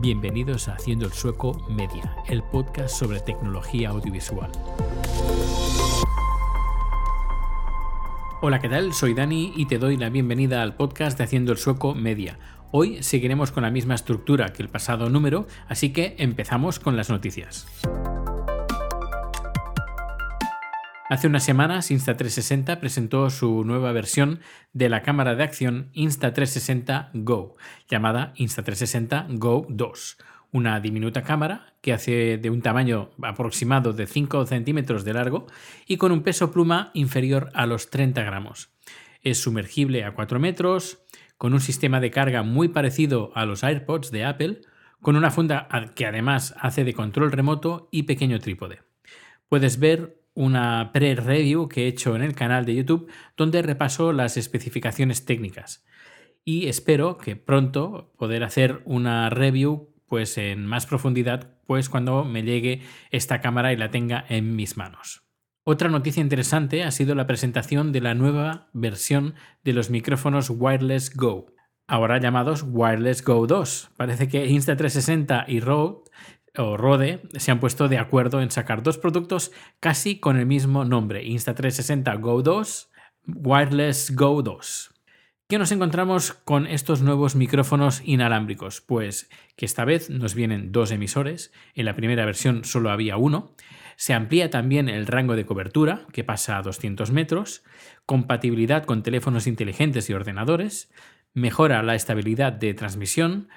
Bienvenidos a Haciendo el Sueco Media, el podcast sobre tecnología audiovisual. Hola, ¿qué tal? Soy Dani y te doy la bienvenida al podcast de Haciendo el Sueco Media. Hoy seguiremos con la misma estructura que el pasado número, así que empezamos con las noticias. Hace unas semanas Insta360 presentó su nueva versión de la cámara de acción Insta360 Go, llamada Insta360 Go 2, una diminuta cámara que hace de un tamaño aproximado de 5 centímetros de largo y con un peso pluma inferior a los 30 gramos. Es sumergible a 4 metros, con un sistema de carga muy parecido a los AirPods de Apple, con una funda que además hace de control remoto y pequeño trípode. Puedes ver una pre-review que he hecho en el canal de YouTube donde repaso las especificaciones técnicas. Y espero que pronto poder hacer una review pues en más profundidad pues cuando me llegue esta cámara y la tenga en mis manos. Otra noticia interesante ha sido la presentación de la nueva versión de los micrófonos Wireless Go, ahora llamados Wireless Go 2. Parece que Insta360 y Rode o Rode se han puesto de acuerdo en sacar dos productos casi con el mismo nombre, Insta360 Go 2, Wireless Go 2. ¿Qué nos encontramos con estos nuevos micrófonos inalámbricos? Pues que esta vez nos vienen dos emisores, en la primera versión solo había uno, se amplía también el rango de cobertura, que pasa a 200 metros, compatibilidad con teléfonos inteligentes y ordenadores, mejora la estabilidad de transmisión,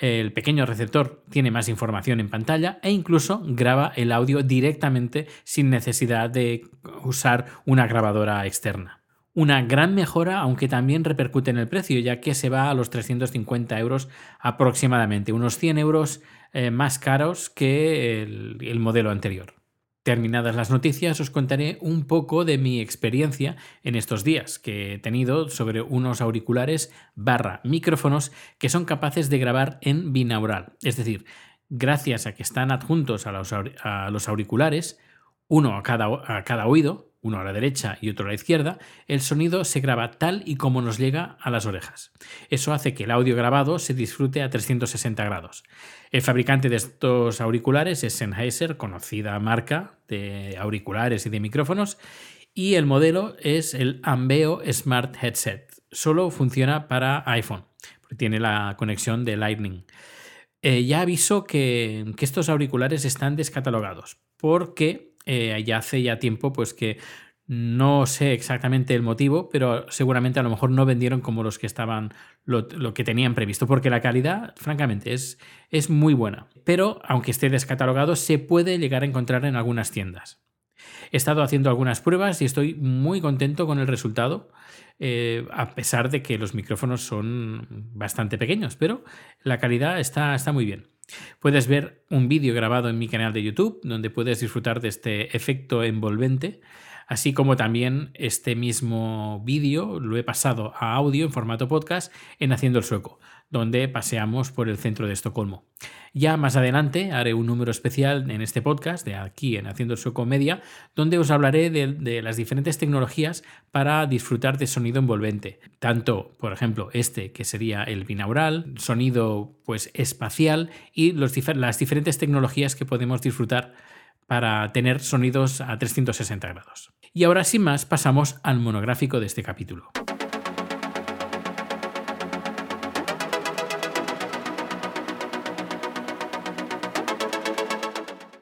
el pequeño receptor tiene más información en pantalla e incluso graba el audio directamente sin necesidad de usar una grabadora externa. Una gran mejora, aunque también repercute en el precio, ya que se va a los 350 euros aproximadamente, unos 100 euros eh, más caros que el modelo anterior. Terminadas las noticias, os contaré un poco de mi experiencia en estos días que he tenido sobre unos auriculares barra micrófonos que son capaces de grabar en binaural. Es decir, gracias a que están adjuntos a los, auriculares, uno a cada, a cada oído, uno a la derecha y otro a la izquierda, el sonido se graba tal y como nos llega a las orejas. Eso hace que el audio grabado se disfrute a 360 grados. El fabricante de estos auriculares es Sennheiser, conocida marca de auriculares y de micrófonos, y el modelo es el Ambeo Smart Headset. Solo funciona para iPhone, porque tiene la conexión de Lightning. Eh, ya aviso que, que estos auriculares están descatalogados, porque eh, ya hace ya tiempo pues que no sé exactamente el motivo, pero seguramente a lo mejor no vendieron como los que estaban, lo, que tenían previsto, porque la calidad, francamente, es, es muy buena. Pero aunque esté descatalogado, se puede llegar a encontrar en algunas tiendas. He estado haciendo algunas pruebas y estoy muy contento con el resultado, eh, a pesar de que los micrófonos son bastante pequeños, pero la calidad está, está muy bien. Puedes ver un vídeo grabado en mi canal de YouTube donde puedes disfrutar de este efecto envolvente, así como también este mismo vídeo lo he pasado a audio en formato podcast en Haciendo el Sueco, donde paseamos por el centro de Estocolmo. Ya más adelante haré un número especial en este podcast, de aquí en Haciendo el Sueco Media, donde os hablaré de, las diferentes tecnologías para disfrutar de sonido envolvente. Tanto, por ejemplo, este que sería el binaural, sonido pues espacial y las diferentes tecnologías que podemos disfrutar para tener sonidos a 360 grados. Y ahora sin más pasamos al monográfico de este capítulo.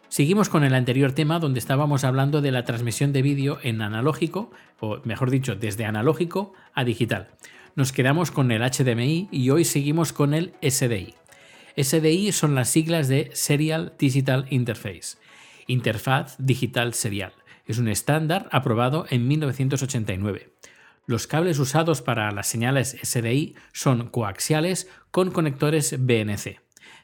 Seguimos con el anterior tema donde estábamos hablando de la transmisión de vídeo en analógico, o mejor dicho, desde analógico a digital. Nos quedamos con el HDMI y hoy seguimos con el SDI. SDI son las siglas de Serial Digital Interface, Interfaz Digital Serial. Es un estándar aprobado en 1989. Los cables usados para las señales SDI son coaxiales con conectores BNC.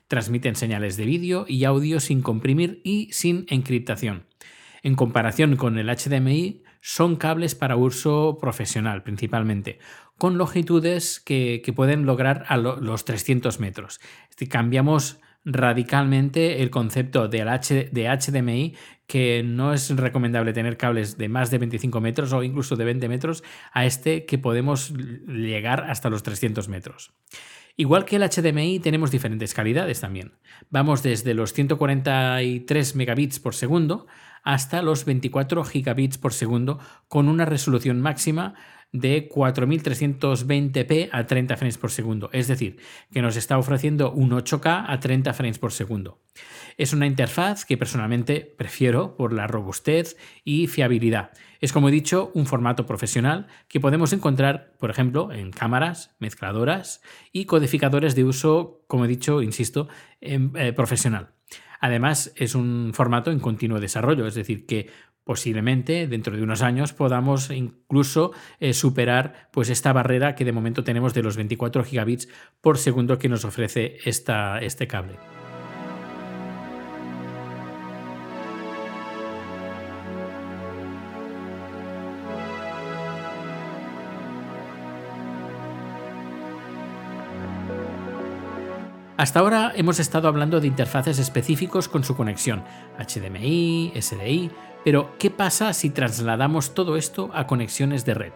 Transmiten señales de vídeo y audio sin comprimir y sin encriptación. En comparación con el HDMI, son cables para uso profesional principalmente, con longitudes que, pueden lograr a los 300 metros. cambiamos radicalmente el concepto de HDMI, que no es recomendable tener cables de más de 25 metros o incluso de 20 metros, a este que podemos llegar hasta los 300 metros. Igual que el HDMI tenemos diferentes calidades también. Vamos desde los 143 megabits por segundo hasta los 24 gigabits por segundo con una resolución máxima de 4320p a 30 frames por segundo, es decir, que nos está ofreciendo un 8K a 30 frames por segundo. Es una interfaz que personalmente prefiero por la robustez y fiabilidad. Es, como he dicho, un formato profesional que podemos encontrar, por ejemplo, en cámaras, mezcladoras y codificadores de uso, como he dicho, insisto, eh, profesional. Además, es un formato en continuo desarrollo, es decir, que posiblemente dentro de unos años podamos incluso eh, superar pues esta barrera que de momento tenemos de los 24 gigabits por segundo que nos ofrece esta, este cable. Hasta ahora hemos estado hablando de interfaces específicos con su conexión, HDMI, SDI, pero ¿qué pasa si trasladamos todo esto a conexiones de red?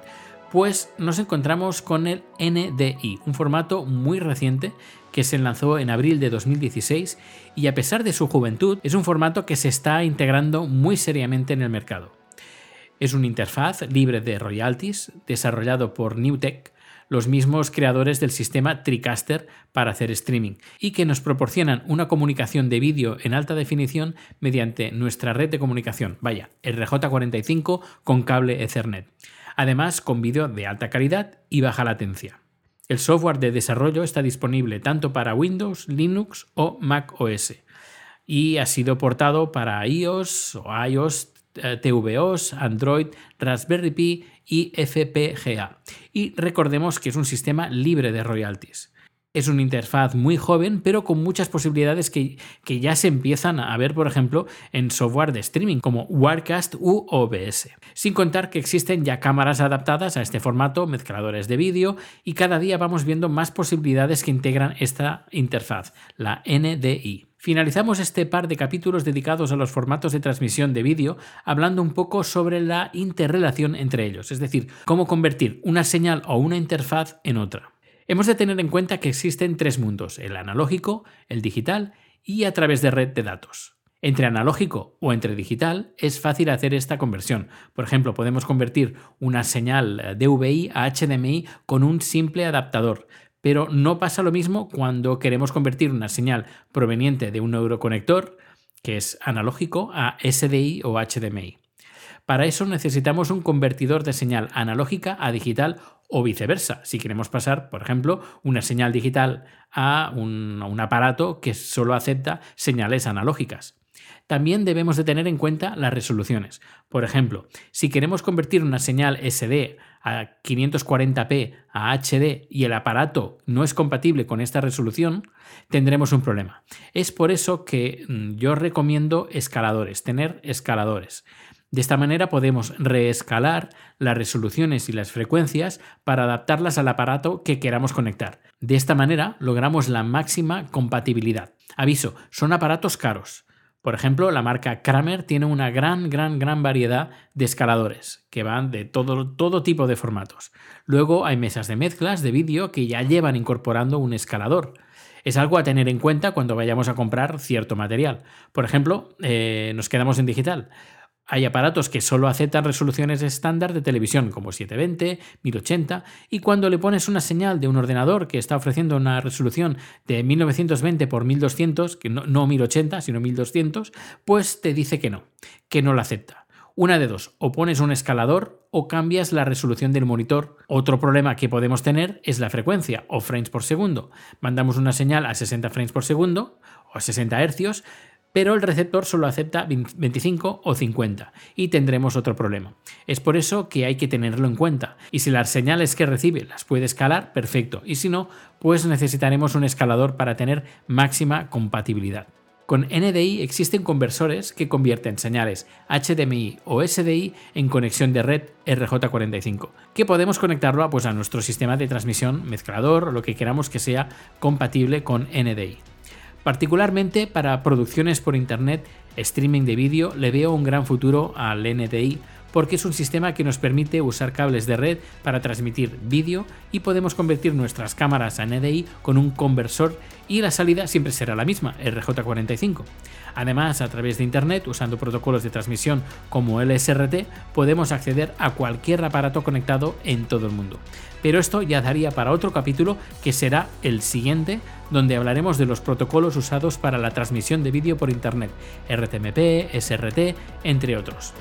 Pues nos encontramos con el NDI, un formato muy reciente que se lanzó en abril de 2016 y a pesar de su juventud es un formato que se está integrando muy seriamente en el mercado. Es una interfaz libre de royalties desarrollado por Newtek los mismos creadores del sistema TriCaster para hacer streaming, y que nos proporcionan una comunicación de vídeo en alta definición mediante nuestra red de comunicación, vaya, RJ45 con cable Ethernet. Además, con vídeo de alta calidad y baja latencia. El software de desarrollo está disponible tanto para Windows, Linux o Mac OS y ha sido portado para iOS o iOS, tvOS, Android, Raspberry Pi y FPGA. Y recordemos que es un sistema libre de royalties. Es una interfaz muy joven, pero con muchas posibilidades que, que, ya se empiezan a ver, por ejemplo, en software de streaming como Wirecast u OBS. Sin contar que existen ya cámaras adaptadas a este formato, mezcladores de vídeo, y cada día vamos viendo más posibilidades que integran esta interfaz, la NDI. Finalizamos este par de capítulos dedicados a los formatos de transmisión de vídeo hablando un poco sobre la interrelación entre ellos, es decir, cómo convertir una señal o una interfaz en otra. Hemos de tener en cuenta que existen tres mundos, el analógico, el digital y a través de red de datos. Entre analógico o entre digital es fácil hacer esta conversión. Por ejemplo, podemos convertir una señal DVI a HDMI con un simple adaptador, pero no pasa lo mismo cuando queremos convertir una señal proveniente de un neuroconector, que es analógico, a SDI o HDMI. Para eso necesitamos un convertidor de señal analógica a digital o viceversa, si queremos pasar, por ejemplo, una señal digital a un, un aparato que solo acepta señales analógicas. También debemos de tener en cuenta las resoluciones. Por ejemplo, si queremos convertir una señal SD a 540p a HD y el aparato no es compatible con esta resolución, tendremos un problema. Es por eso que mm, yo recomiendo escaladores, tener escaladores. De esta manera podemos reescalar las resoluciones y las frecuencias para adaptarlas al aparato que queramos conectar. De esta manera logramos la máxima compatibilidad. Aviso, son aparatos caros. Por ejemplo, la marca Kramer tiene una gran, gran, gran variedad de escaladores que van de todo, todo tipo de formatos. Luego hay mesas de mezclas de vídeo que ya llevan incorporando un escalador. Es algo a tener en cuenta cuando vayamos a comprar cierto material. Por ejemplo, eh, nos quedamos en digital. Hay aparatos que solo aceptan resoluciones estándar de televisión como 720, 1080 y cuando le pones una señal de un ordenador que está ofreciendo una resolución de 1920 x 1200, que no, no 1080 sino 1200, pues te dice que no, que no la acepta. Una de dos, o pones un escalador o cambias la resolución del monitor. Otro problema que podemos tener es la frecuencia o frames por segundo. Mandamos una señal a 60 frames por segundo o a 60 hercios, pero el receptor solo acepta 25 o 50 y tendremos otro problema. Es por eso que hay que tenerlo en cuenta y si las señales que recibe las puede escalar, perfecto, y si no, pues necesitaremos un escalador para tener máxima compatibilidad. Con NDI existen conversores que convierten señales HDMI o SDI en conexión de red RJ45, que podemos conectarlo pues, a nuestro sistema de transmisión, mezclador o lo que queramos que sea compatible con NDI. Particularmente para producciones por Internet, streaming de vídeo, le veo un gran futuro al NDI porque es un sistema que nos permite usar cables de red para transmitir vídeo y podemos convertir nuestras cámaras a NDI con un conversor y la salida siempre será la misma, RJ45. Además, a través de Internet, usando protocolos de transmisión como LSRT, podemos acceder a cualquier aparato conectado en todo el mundo. Pero esto ya daría para otro capítulo que será el siguiente, donde hablaremos de los protocolos usados para la transmisión de vídeo por Internet, RTMP, SRT, entre otros.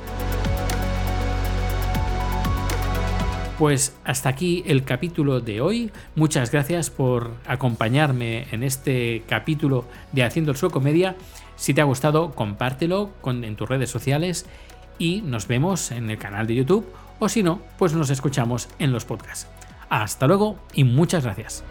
Pues hasta aquí el capítulo de hoy. Muchas gracias por acompañarme en este capítulo de Haciendo el Sueco Media. Si te ha gustado, compártelo en tus redes sociales y nos vemos en el canal de YouTube o si no, pues nos escuchamos en los podcasts. Hasta luego y muchas gracias.